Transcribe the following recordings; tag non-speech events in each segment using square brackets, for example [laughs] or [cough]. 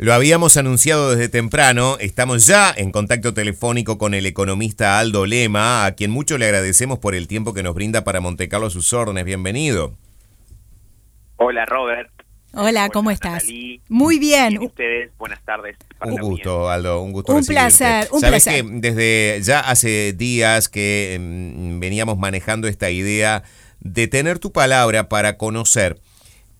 Lo habíamos anunciado desde temprano, estamos ya en contacto telefónico con el economista Aldo Lema, a quien mucho le agradecemos por el tiempo que nos brinda para Montecarlo sus órdenes. Bienvenido. Hola Robert. Hola, ¿cómo estás? Muy bien. ustedes, buenas tardes. Un gusto, Aldo, un gusto. Un placer, un Sabes placer. que desde ya hace días que mm, veníamos manejando esta idea de tener tu palabra para conocer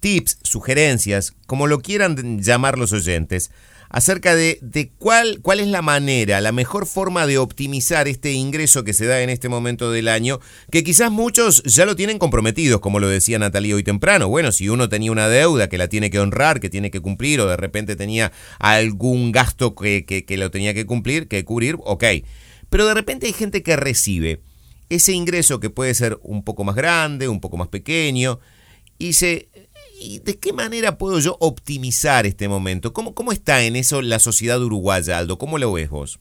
tips, sugerencias, como lo quieran llamar los oyentes, acerca de, de cuál, cuál es la manera, la mejor forma de optimizar este ingreso que se da en este momento del año, que quizás muchos ya lo tienen comprometidos, como lo decía Natalia hoy temprano. Bueno, si uno tenía una deuda que la tiene que honrar, que tiene que cumplir, o de repente tenía algún gasto que, que, que lo tenía que cumplir, que cubrir, ok. Pero de repente hay gente que recibe ese ingreso que puede ser un poco más grande, un poco más pequeño, y se ¿Y de qué manera puedo yo optimizar este momento? ¿Cómo, ¿Cómo está en eso la sociedad uruguaya, Aldo? ¿Cómo lo ves vos?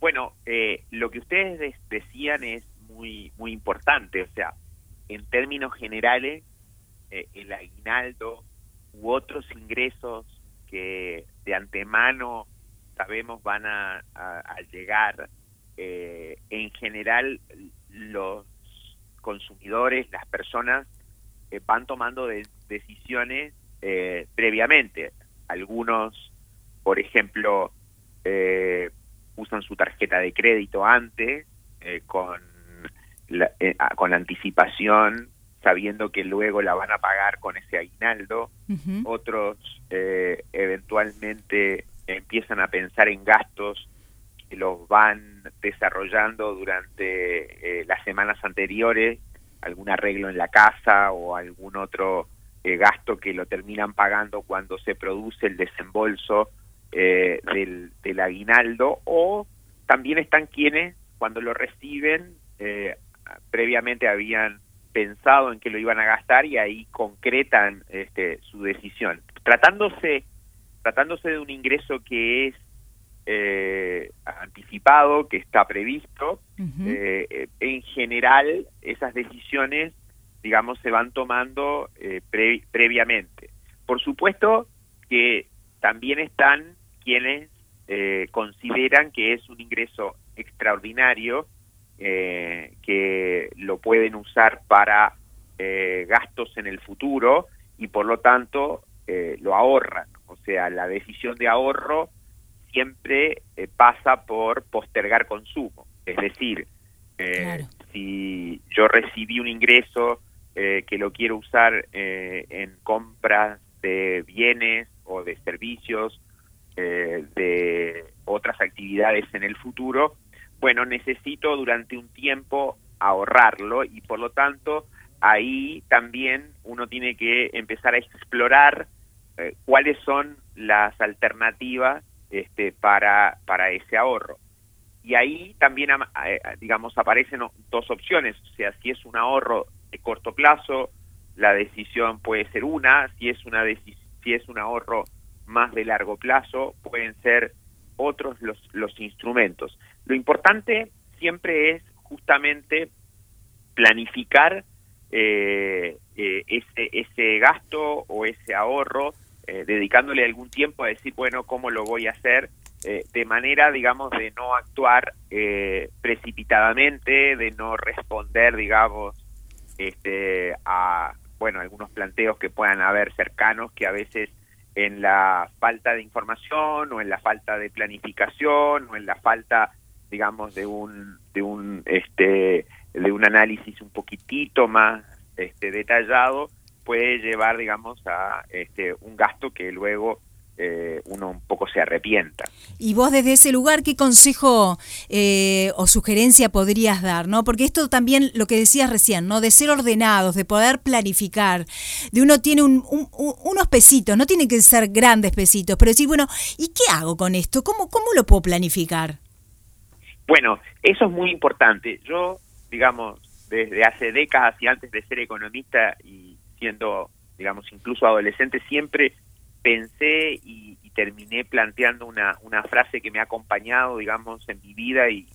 Bueno, eh, lo que ustedes decían es muy, muy importante. O sea, en términos generales, eh, el aguinaldo u otros ingresos que de antemano sabemos van a, a, a llegar, eh, en general los consumidores, las personas, eh, van tomando de, decisiones eh, previamente. Algunos, por ejemplo, eh, usan su tarjeta de crédito antes, con, la, con anticipación, sabiendo que luego la van a pagar con ese aguinaldo. Uh -huh. Otros eventualmente empiezan a pensar en gastos que los van desarrollando durante las semanas anteriores algún arreglo en la casa o algún otro eh, gasto que lo terminan pagando cuando se produce el desembolso eh, del, aguinaldo o también están quienes cuando lo reciben eh, previamente habían pensado en que lo iban a gastar y ahí concretan este, su decisión. Tratándose tratándose de un ingreso que es eh, anticipado, que está previsto. Uh -huh. eh, en general, esas decisiones, digamos, se van tomando eh, pre previamente. Por supuesto que también están quienes eh, consideran que es un ingreso extraordinario, eh, que lo pueden usar para gastos en el futuro y por lo tanto lo ahorran. O sea, la decisión de ahorro siempre eh, pasa por postergar consumo. Es decir, eh, claro. si yo recibí un ingreso eh, que lo quiero usar en compras de bienes o de servicios, de otras actividades en el futuro, bueno, necesito durante un tiempo ahorrarlo y por lo tanto ahí también uno tiene que empezar a explorar cuáles son las alternativas este, para, para ese ahorro. Y ahí también, digamos, aparecen dos opciones. O sea, si es un ahorro de corto plazo, la decisión puede ser una. Si es, una si es un ahorro más de largo plazo, pueden ser otros los, los instrumentos. Lo importante siempre es justamente planificar eh, eh, ese, ese gasto o ese ahorro eh, dedicándole algún tiempo a decir, bueno, ¿cómo lo voy a hacer? Eh, de manera, digamos, de no actuar eh, precipitadamente, de no responder, digamos, este, a, bueno, algunos planteos que puedan haber cercanos que a veces en la falta de información o en la falta de planificación o en la falta, digamos, de un, de un, este, de un análisis un poquitito más este, detallado, puede llevar, digamos, a este, un gasto que luego eh, uno un poco se arrepienta. Y vos desde ese lugar, ¿qué consejo eh, o sugerencia podrías dar? ¿no? Porque esto también, lo que decías recién, ¿no? de ser ordenados, de poder planificar, de uno tiene un, un, unos pesitos, no tienen que ser grandes pesitos, pero decir, bueno, ¿y qué hago con esto? ¿Cómo, cómo lo puedo planificar? Bueno, eso es muy importante. Yo, digamos, desde hace décadas y antes de ser economista y siendo, digamos, incluso adolescente, siempre pensé y, terminé planteando una, una frase que me ha acompañado, digamos, en mi vida y,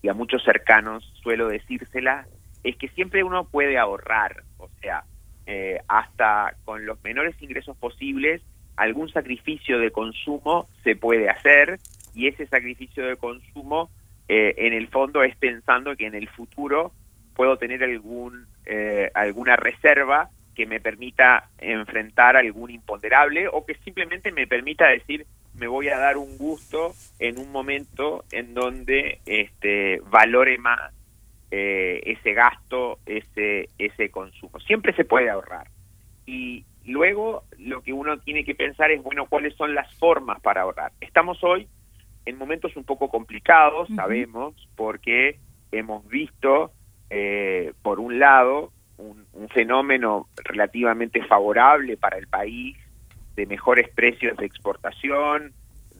y a muchos cercanos suelo decírsela, es que siempre uno puede ahorrar, o sea, eh, hasta con los menores ingresos posibles, algún sacrificio de consumo se puede hacer y ese sacrificio de consumo eh, en el fondo es pensando que en el futuro puedo tener algún eh, alguna reserva que me permita enfrentar algún imponderable o que simplemente me permita decir me voy a dar un gusto en un momento en donde este valore más eh, ese gasto, ese ese consumo. Siempre se puede ahorrar. Y luego lo que uno tiene que pensar es, bueno, ¿cuáles son las formas para ahorrar? Estamos hoy en momentos un poco complicados, sabemos, porque hemos visto, eh, por un lado, un, fenómeno relativamente favorable para el país de mejores precios de exportación,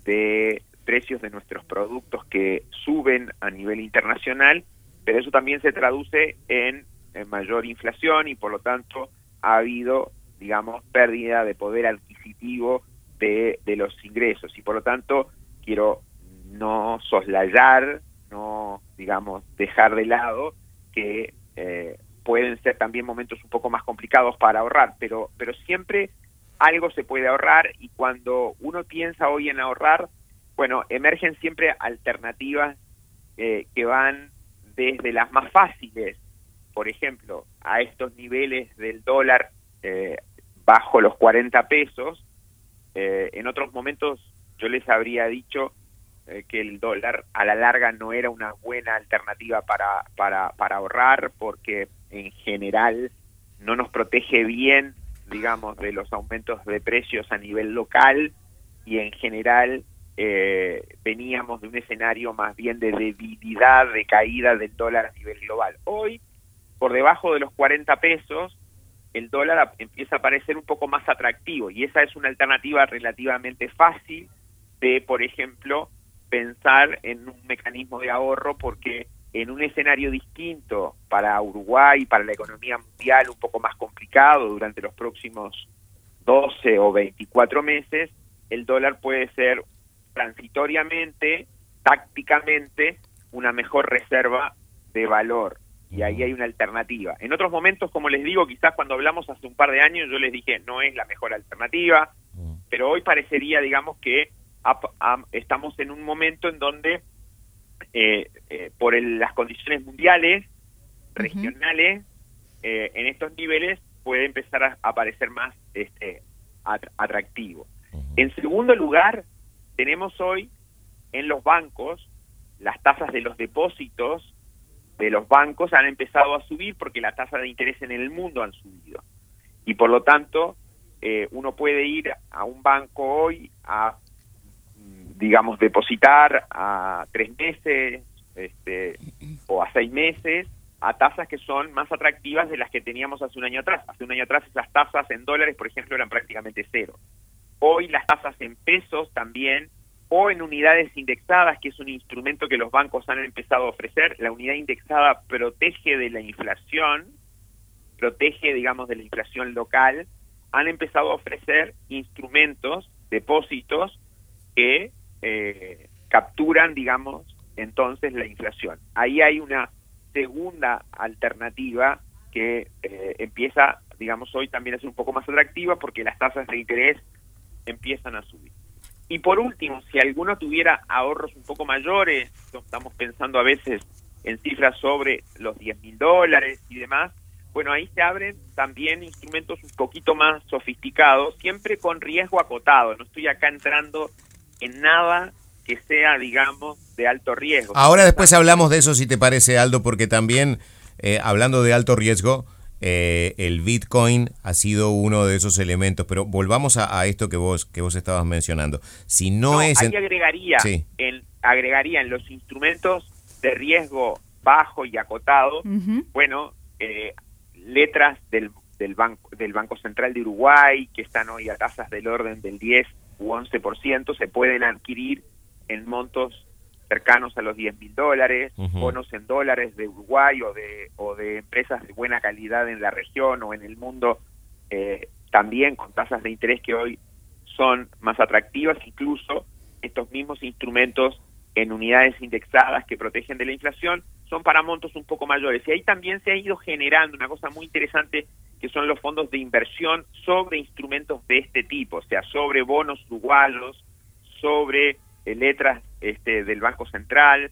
de precios de nuestros productos que suben a nivel internacional, pero eso también se traduce en, mayor inflación y por lo tanto ha habido, digamos, pérdida de poder adquisitivo de, de los ingresos. Y por lo tanto quiero no soslayar, no, digamos, dejar de lado que eh, pueden ser también momentos un poco más complicados para ahorrar, pero, pero siempre algo se puede ahorrar y cuando uno piensa hoy en ahorrar, bueno, emergen siempre alternativas eh, que van desde las más fáciles, por ejemplo, a estos niveles del dólar eh, bajo los 40 pesos, en otros momentos yo les habría dicho eh, que el dólar a la larga no era una buena alternativa para, para, para ahorrar porque en general no nos protege bien, digamos, de los aumentos de precios a nivel local y en general eh, veníamos de un escenario más bien de debilidad, de caída del dólar a nivel global. Hoy, por debajo de los 40 pesos, el dólar empieza a parecer un poco más atractivo y esa es una alternativa relativamente fácil de, por ejemplo, pensar en un mecanismo de ahorro porque en un escenario distinto para Uruguay, para la economía mundial un poco más complicado durante los próximos 12 o 24 meses, el dólar puede ser transitoriamente, tácticamente, una mejor reserva de valor. Y ahí hay una alternativa. En otros momentos, como les digo, quizás cuando hablamos hace un par de años, yo les dije, no es la mejor alternativa, pero hoy parecería, digamos, que estamos en un momento en donde eh, eh, por las condiciones mundiales, regionales, eh, en estos niveles puede empezar a aparecer más este, atractivo. En segundo lugar, tenemos hoy en los bancos las tasas de los depósitos de los bancos han empezado a subir porque la tasa de interés en el mundo han subido. Y por lo tanto, uno puede ir a un banco hoy a digamos, depositar a tres meses este, o a seis meses a tasas que son más atractivas de las que teníamos hace un año atrás. Hace un año atrás esas tasas en dólares, por ejemplo, eran prácticamente cero. Hoy las tasas en pesos también, o en unidades indexadas, que es un instrumento que los bancos han empezado a ofrecer. La unidad indexada protege de la inflación, protege, digamos, de la inflación local. Han empezado a ofrecer instrumentos, depósitos, que eh, capturan, digamos, entonces la inflación. Ahí hay una segunda alternativa que eh, empieza, digamos, hoy también a ser un poco más atractiva porque las tasas de interés empiezan a subir. Y por último, si alguno tuviera ahorros un poco mayores, estamos pensando a veces en cifras sobre los 10 mil dólares y demás, bueno, ahí se abren también instrumentos un poquito más sofisticados, siempre con riesgo acotado. No estoy acá entrando en nada que sea, digamos, de alto riesgo. Ahora después hablamos de eso, si te parece, Aldo, porque también, eh, hablando de alto riesgo, eh, el Bitcoin ha sido uno de esos elementos, pero volvamos a, esto que vos que vos estabas mencionando. Si no, es... Ahí agregaría, en, agregaría en los instrumentos de riesgo bajo y acotado, bueno, eh, letras del, del, banco, del Banco Central de Uruguay, que están hoy a tasas del orden del 10 u 11% se pueden adquirir en montos cercanos a los 10 mil dólares, bonos en dólares de Uruguay o de, o de empresas de buena calidad en la región o en el mundo, eh, también con tasas de interés que hoy son más atractivas, incluso estos mismos instrumentos en unidades indexadas que protegen de la inflación son para montos un poco mayores. Y ahí también se ha ido generando una cosa muy interesante que son los fondos de inversión sobre instrumentos de este tipo, o sea, sobre bonos uruguayos, sobre eh, letras este, del Banco Central,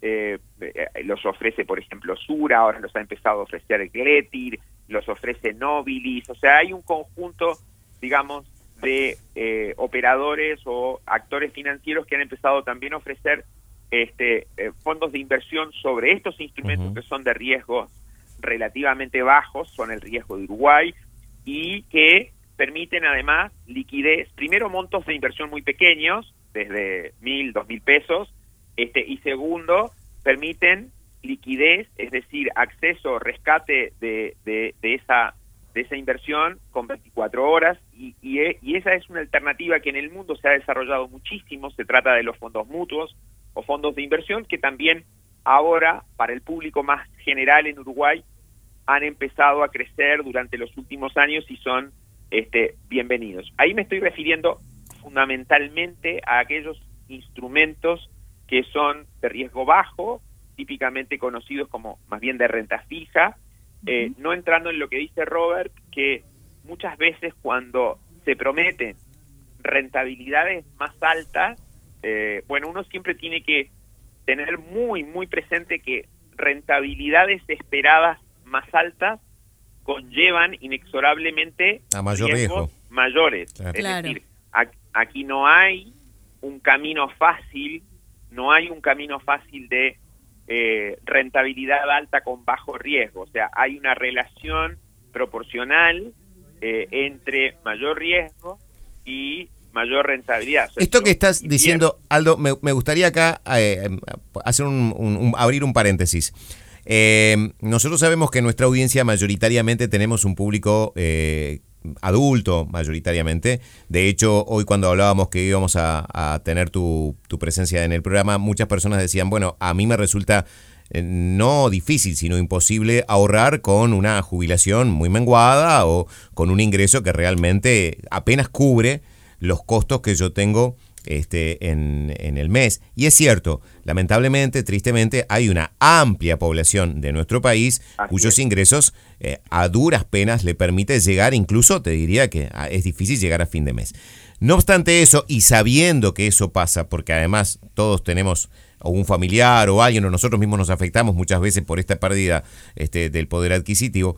eh, eh, los ofrece, por ejemplo, Sura, ahora los ha empezado a ofrecer Gletir, los ofrece Nobilis, o sea, hay un conjunto, digamos, de operadores o actores financieros que han empezado también a ofrecer este, fondos de inversión sobre estos instrumentos que son de riesgo relativamente bajos, son el riesgo de Uruguay, y que permiten además liquidez, primero montos de inversión muy pequeños, desde mil, dos mil pesos, este, y segundo, permiten liquidez, es decir, acceso, rescate de, de, esa de esa inversión con 24 horas y, y, esa es una alternativa que en el mundo se ha desarrollado muchísimo, se trata de los fondos mutuos o fondos de inversión que también ahora para el público más general en Uruguay han empezado a crecer durante los últimos años y son este, bienvenidos. Ahí me estoy refiriendo fundamentalmente a aquellos instrumentos que son de riesgo bajo, típicamente conocidos como más bien de renta fija, eh, no entrando en lo que dice Robert, que muchas veces cuando se prometen rentabilidades más altas, eh, bueno, uno siempre tiene que tener muy, muy presente que rentabilidades esperadas más altas conllevan inexorablemente a mayor riesgo mayores. Es decir, aquí no hay un camino fácil, no hay un camino fácil de eh, rentabilidad alta con bajo riesgo. O sea, hay una relación proporcional eh, entre mayor riesgo y mayor rentabilidad. Esto que estás diciendo, Aldo, me, gustaría acá eh, hacer un, abrir un paréntesis. Eh, nosotros sabemos que en nuestra audiencia mayoritariamente tenemos un público eh, adulto, mayoritariamente. De hecho, hoy cuando hablábamos que íbamos a, tener tu, presencia en el programa, muchas personas decían, bueno, a mí me resulta eh, no difícil, sino imposible ahorrar con una jubilación muy menguada o con un ingreso que realmente apenas cubre los costos que yo tengo este, en, el mes. Y es cierto, lamentablemente, tristemente, hay una amplia población de nuestro país cuyos ingresos eh, a duras penas le permite llegar, incluso te diría que ah, es difícil llegar a fin de mes. No obstante eso, y sabiendo que eso pasa, porque además todos tenemos un familiar o alguien o nosotros mismos nos afectamos muchas veces por esta pérdida este, del poder adquisitivo,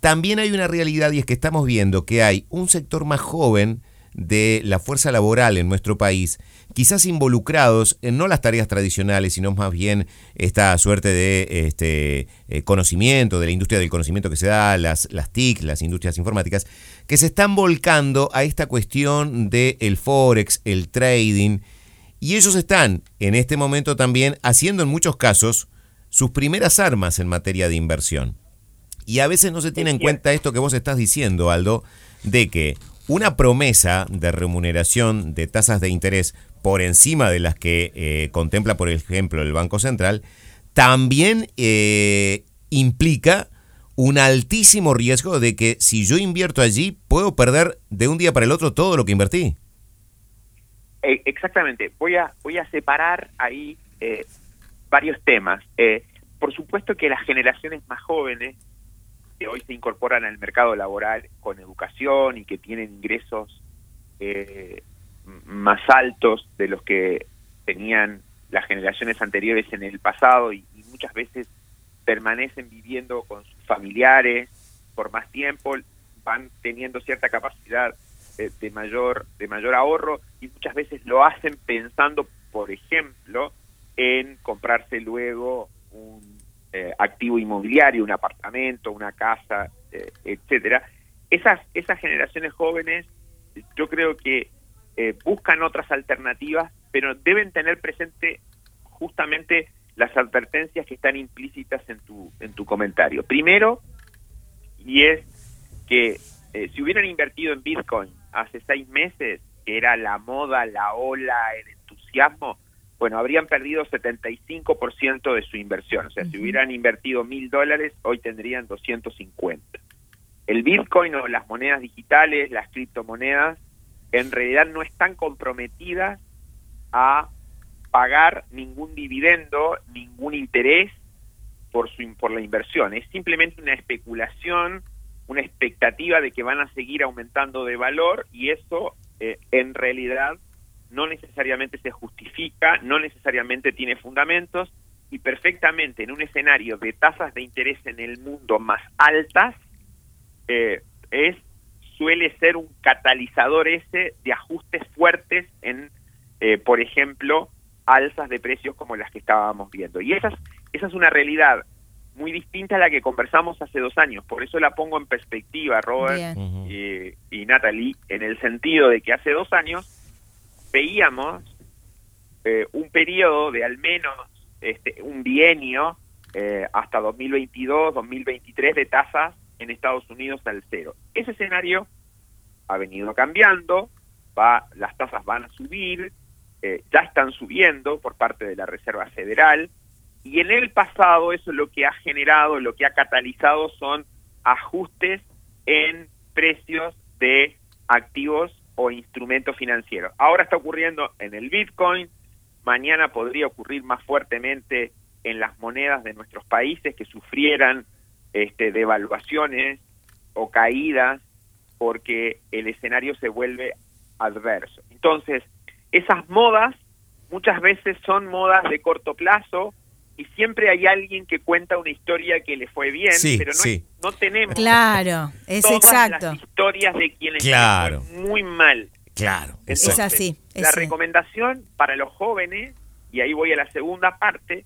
también hay una realidad y es que estamos viendo que hay un sector más joven de la fuerza laboral en nuestro país, quizás involucrados en no las tareas tradicionales, sino más bien esta suerte de este, eh, conocimiento, de la industria del conocimiento que se da, las, las TIC, las industrias informáticas, que se están volcando a esta cuestión del el forex, el trading, y ellos están en este momento también haciendo en muchos casos sus primeras armas en materia de inversión. Y a veces no se tiene en cuenta esto que vos estás diciendo, Aldo, de que una promesa de remuneración de tasas de interés por encima de las que eh, contempla, por ejemplo, el Banco Central, también eh, implica un altísimo riesgo de que si yo invierto allí, puedo perder de un día para el otro todo lo que invertí. Eh, exactamente. Voy a, voy a separar ahí varios temas. por supuesto que las generaciones más jóvenes que hoy se incorporan al mercado laboral con educación y que tienen ingresos eh, más altos de los que tenían las generaciones anteriores en el pasado y, muchas veces permanecen viviendo con sus familiares por más tiempo, van teniendo cierta capacidad de, mayor de mayor ahorro y muchas veces lo hacen pensando, por ejemplo, en comprarse luego un eh, activo inmobiliario, un apartamento, una casa, eh, etcétera. Esas, esas generaciones jóvenes yo creo que eh, buscan otras alternativas, pero deben tener presente justamente las advertencias que están implícitas en tu, en tu comentario. Primero, y es que si hubieran invertido en Bitcoin hace seis meses, que era la moda, la ola, el entusiasmo, bueno, habrían perdido 75% de su inversión. O sea, si hubieran invertido mil dólares, hoy tendrían 250. El Bitcoin o las monedas digitales, las criptomonedas, en realidad no están comprometidas a pagar ningún dividendo, ningún interés por, su, por la inversión. Es simplemente una especulación una expectativa de que van a seguir aumentando de valor y eso eh, en realidad no necesariamente se justifica, no necesariamente tiene fundamentos y perfectamente en un escenario de tasas de interés en el mundo más altas eh, es suele ser un catalizador ese de ajustes fuertes en, eh, por ejemplo, alzas de precios como las que estábamos viendo. Y esa es, esa es una realidad muy distinta a la que conversamos hace dos años. Por eso la pongo en perspectiva, Robert y, Natalie, en el sentido de que hace dos años veíamos eh, un periodo de al menos este, un bienio eh, hasta 2022, 2023 de tasas en Estados Unidos al cero. Ese escenario ha venido cambiando, va, las tasas van a subir, eh, ya están subiendo por parte de la Reserva Federal, y en el pasado eso lo que ha generado, lo que ha catalizado son ajustes en precios de activos o instrumentos financieros. Ahora está ocurriendo en el Bitcoin, mañana podría ocurrir más fuertemente en las monedas de nuestros países que sufrieran este, devaluaciones o caídas porque el escenario se vuelve adverso. Entonces, esas modas muchas veces son modas de corto plazo y siempre hay alguien que cuenta una historia que le fue bien, pero no, tenemos claro, es todas las historias de quienes claro. muy mal. Claro, es así. la recomendación para los jóvenes, y ahí voy a la segunda parte,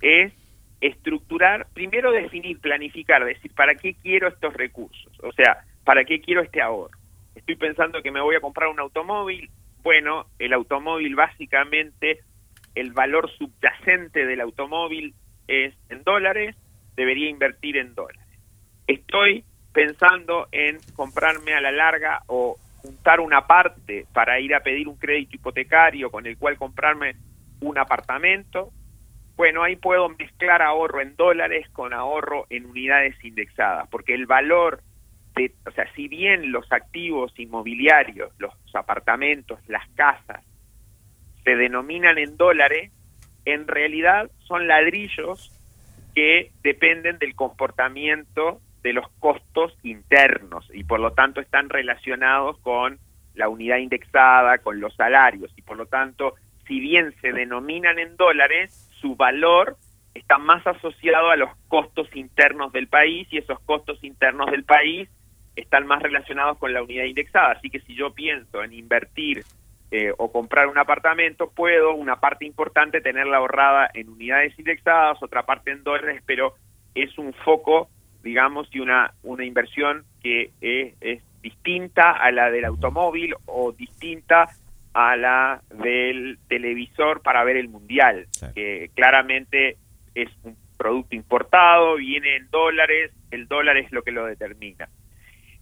es estructurar, primero definir, planificar, decir, ¿para qué quiero estos recursos? O sea, ¿para qué quiero este ahorro? Estoy pensando que me voy a comprar un automóvil. Bueno, el automóvil básicamente, el valor subyacente del automóvil es en dólares, debería invertir en dólares. Estoy pensando en comprarme a la larga o juntar una parte para ir a pedir un crédito hipotecario con el cual comprarme un apartamento. Bueno, ahí puedo mezclar ahorro en dólares con ahorro en unidades indexadas, porque el valor o sea, si bien los activos inmobiliarios, los apartamentos, las casas, se denominan en dólares, en realidad son ladrillos que dependen del comportamiento de los costos internos y por lo tanto están relacionados con la unidad indexada, con los salarios y por lo tanto, si bien se denominan en dólares, su valor está más asociado a los costos internos del país y esos costos internos del país están más relacionados con la unidad indexada. Así que si yo pienso en invertir eh, o comprar un apartamento, puedo una parte importante tenerla ahorrada en unidades indexadas, otra parte en dólares, pero es un foco, digamos, y una, una inversión que es, distinta a la del automóvil o distinta a la del televisor para ver el mundial, que claramente es un producto importado, viene en dólares, el dólar es lo que lo determina.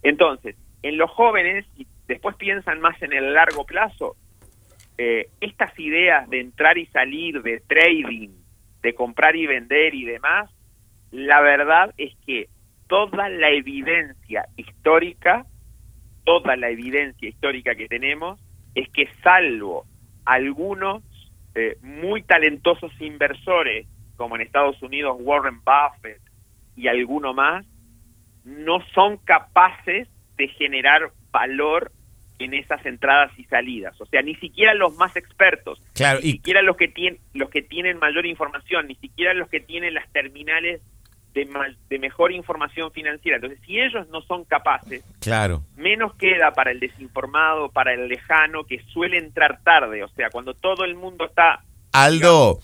Entonces, en los jóvenes, y después piensan más en el largo plazo, eh, estas ideas de entrar y salir, de trading, de comprar y vender y demás, la verdad es que toda la evidencia histórica, toda la evidencia histórica que tenemos, es que salvo algunos eh, muy talentosos inversores, como en Estados Unidos Warren Buffett y alguno más, no son capaces de generar valor en esas entradas y salidas. O sea, ni siquiera los más expertos, ni siquiera los que, tienen, los que tienen mayor información, ni siquiera los que tienen las terminales de, de mejor información financiera. Entonces, si ellos no son capaces, claro. menos queda para el desinformado, para el lejano, que suele entrar tarde. O sea, cuando todo el mundo está Aldo,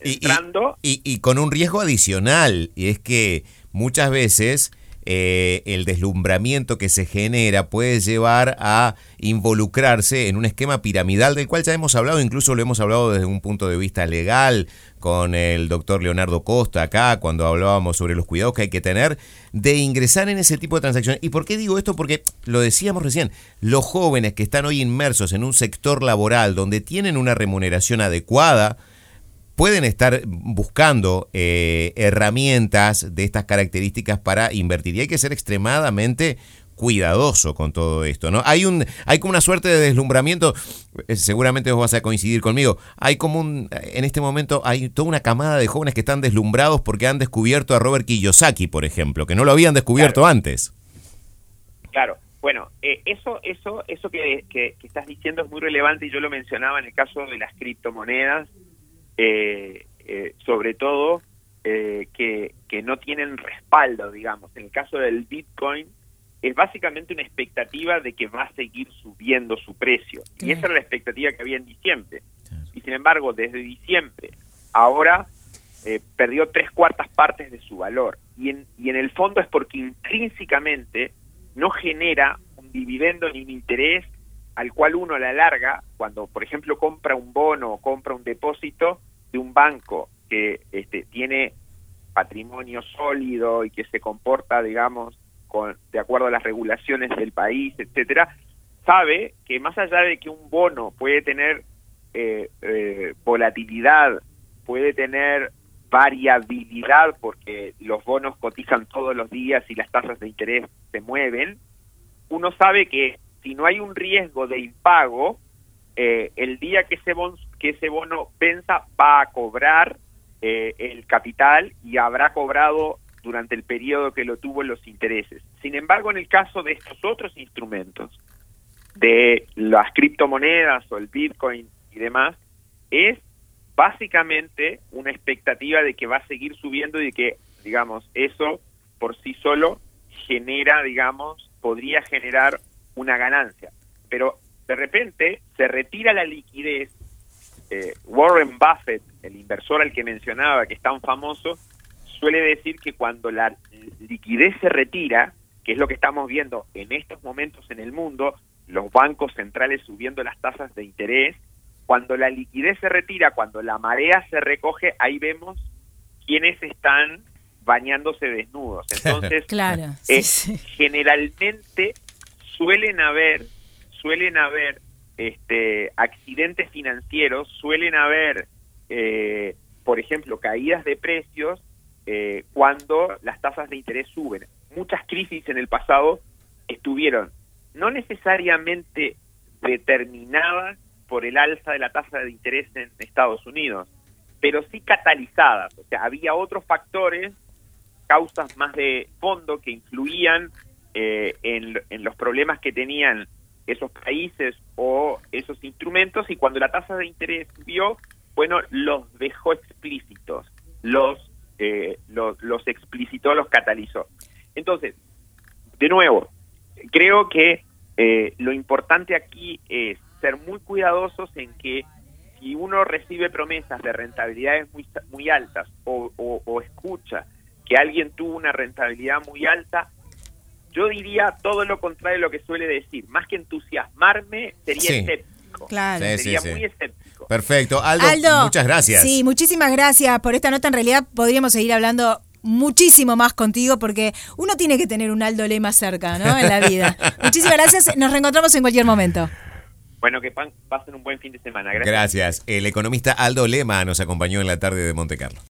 entrando... y con un riesgo adicional, y es que muchas veces eh, el deslumbramiento que se genera puede llevar a involucrarse en un esquema piramidal del cual ya hemos hablado, incluso lo hemos hablado desde un punto de vista legal con el doctor Leonardo Costa acá, cuando hablábamos sobre los cuidados que hay que tener de ingresar en ese tipo de transacciones. ¿Y por qué digo esto? Porque lo decíamos recién, los jóvenes que están hoy inmersos en un sector laboral donde tienen una remuneración adecuada, pueden estar buscando eh, herramientas de estas características para invertir. Y hay que ser extremadamente cuidadoso con todo esto, ¿no? Hay un hay como una suerte de deslumbramiento, eh, seguramente vos vas a coincidir conmigo. Hay como un en este momento hay toda una camada de jóvenes que están deslumbrados porque han descubierto a Robert Kiyosaki, por ejemplo, que no lo habían descubierto antes. Claro, bueno, eh, eso, eso, eso que, que, estás diciendo es muy relevante y yo lo mencionaba en el caso de las criptomonedas, eh, eh, sobre todo que, que no tienen respaldo, digamos. En el caso del Bitcoin es básicamente una expectativa de que va a seguir subiendo su precio. Y esa era la expectativa que había en diciembre. Y sin embargo, desde diciembre, ahora perdió tres cuartas partes de su valor. Y en, y en el fondo es porque intrínsecamente no genera un dividendo ni un interés al cual uno a la larga, cuando por ejemplo compra un bono o compra un depósito de un banco que este, tiene patrimonio sólido y que se comporta, digamos, con, de acuerdo a las regulaciones del país, etcétera, sabe que más allá de que un bono puede tener eh, eh, volatilidad, puede tener variabilidad porque los bonos cotizan todos los días y las tasas de interés se mueven, uno sabe que si no hay un riesgo de impago, eh, el día que ese, bono, que ese bono venza va a cobrar eh, el capital y habrá cobrado durante el periodo que lo tuvo los intereses. Sin embargo, en el caso de estos otros instrumentos, de las criptomonedas o el Bitcoin y demás, es básicamente una expectativa de que va a seguir subiendo y de que, digamos, eso por sí solo genera, digamos, podría generar una ganancia. Pero de repente se retira la liquidez. Eh, Warren Buffett, el inversor al que mencionaba, que es tan famoso, suele decir que cuando la liquidez se retira, que es lo que estamos viendo en estos momentos en el mundo, los bancos centrales subiendo las tasas de interés, cuando la liquidez se retira, cuando la marea se recoge, ahí vemos quiénes están bañándose desnudos. [laughs] Entonces, claro, generalmente suelen haber, suelen haber este, accidentes financieros, suelen haber, eh, por ejemplo, caídas de precios eh, cuando las tasas de interés suben. Muchas crisis en el pasado estuvieron no necesariamente determinadas por el alza de la tasa de interés en Estados Unidos, pero sí catalizadas. O sea, había otros factores, causas más de fondo que influían eh, en, en los problemas que tenían esos países o esos instrumentos y cuando la tasa de interés subió, bueno, los dejó explícitos, los, eh, los, los explicitó, los catalizó. Entonces, de nuevo, creo que eh, lo importante aquí es ser muy cuidadosos en que si uno recibe promesas de rentabilidades muy, muy altas o, o, escucha que alguien tuvo una rentabilidad muy alta, yo diría todo lo contrario de lo que suele decir. Más que entusiasmarme, sería escéptico. Claro. sería muy escéptico. Perfecto. Aldo, muchas gracias. Sí, muchísimas gracias por esta nota. En realidad podríamos seguir hablando muchísimo más contigo porque uno tiene que tener un Aldo Lema cerca, ¿no? En la vida. [laughs] muchísimas gracias. Nos reencontramos en cualquier momento. Bueno, que pasen un buen fin de semana. Gracias. Gracias. El economista Aldo Lema nos acompañó en la tarde de Monte Carlo.